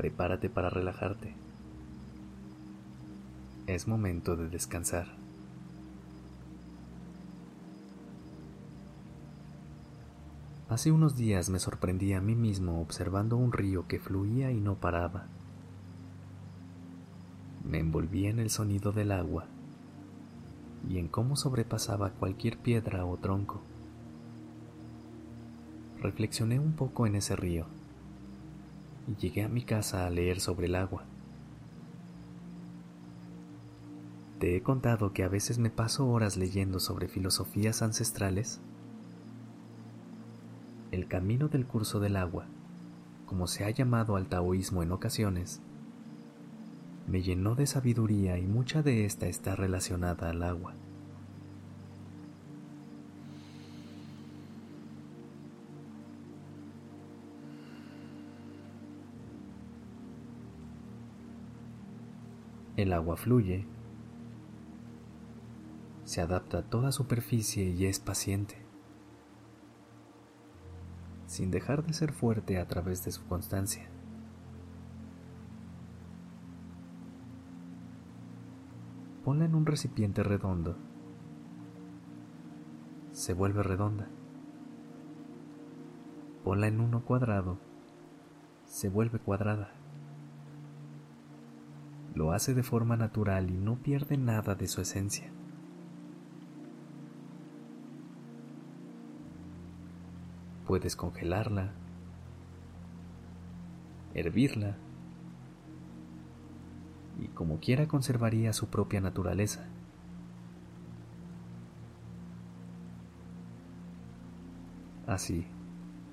Prepárate para relajarte. Es momento de descansar. Hace unos días me sorprendí a mí mismo observando un río que fluía y no paraba. Me envolví en el sonido del agua y en cómo sobrepasaba cualquier piedra o tronco. Reflexioné un poco en ese río y llegué a mi casa a leer sobre el agua. Te he contado que a veces me paso horas leyendo sobre filosofías ancestrales. El camino del curso del agua, como se ha llamado al taoísmo en ocasiones, me llenó de sabiduría y mucha de esta está relacionada al agua. El agua fluye, se adapta a toda superficie y es paciente, sin dejar de ser fuerte a través de su constancia. Ponla en un recipiente redondo, se vuelve redonda. Ponla en uno cuadrado, se vuelve cuadrada. Lo hace de forma natural y no pierde nada de su esencia. Puedes congelarla, hervirla y como quiera conservaría su propia naturaleza. Así,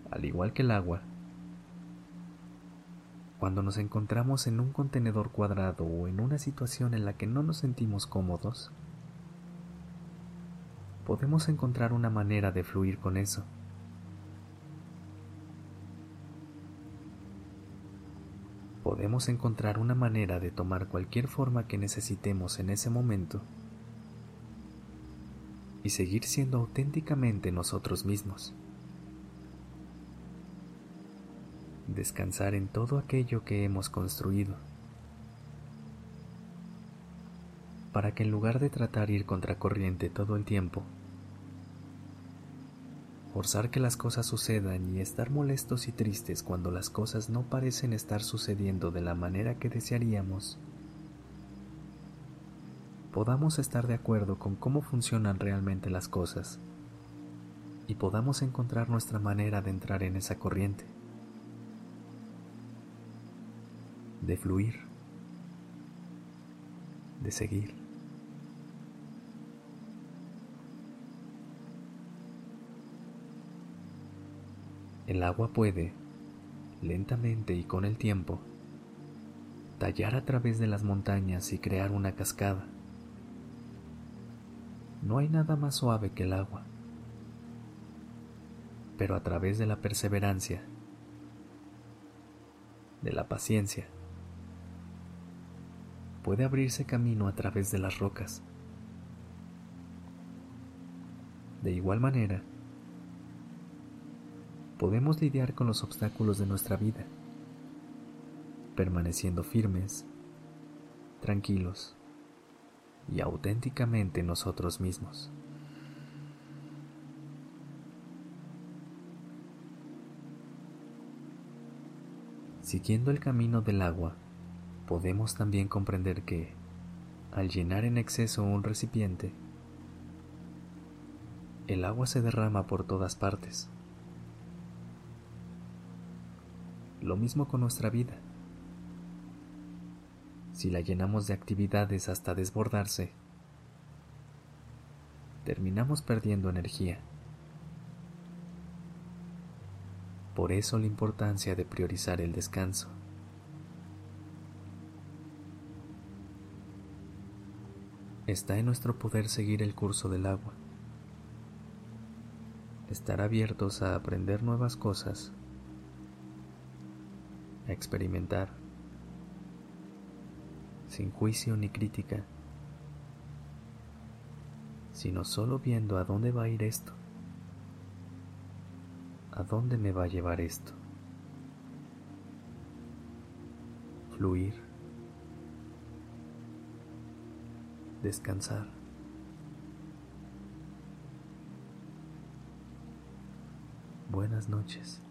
al igual que el agua, cuando nos encontramos en un contenedor cuadrado o en una situación en la que no nos sentimos cómodos, podemos encontrar una manera de fluir con eso. Podemos encontrar una manera de tomar cualquier forma que necesitemos en ese momento y seguir siendo auténticamente nosotros mismos. Descansar en todo aquello que hemos construido, para que en lugar de tratar ir contracorriente todo el tiempo, forzar que las cosas sucedan y estar molestos y tristes cuando las cosas no parecen estar sucediendo de la manera que desearíamos, podamos estar de acuerdo con cómo funcionan realmente las cosas y podamos encontrar nuestra manera de entrar en esa corriente. De fluir, de seguir. El agua puede, lentamente y con el tiempo, tallar a través de las montañas y crear una cascada. No hay nada más suave que el agua, pero a través de la perseverancia, de la paciencia, puede abrirse camino a través de las rocas. De igual manera, podemos lidiar con los obstáculos de nuestra vida, permaneciendo firmes, tranquilos y auténticamente nosotros mismos. Siguiendo el camino del agua, podemos también comprender que, al llenar en exceso un recipiente, el agua se derrama por todas partes. Lo mismo con nuestra vida. Si la llenamos de actividades hasta desbordarse, terminamos perdiendo energía. Por eso la importancia de priorizar el descanso Está en nuestro poder seguir el curso del agua, estar abiertos a aprender nuevas cosas, a experimentar, sin juicio ni crítica, sino solo viendo a dónde va a ir esto, a dónde me va a llevar esto. Fluir, descansar. Buenas noches.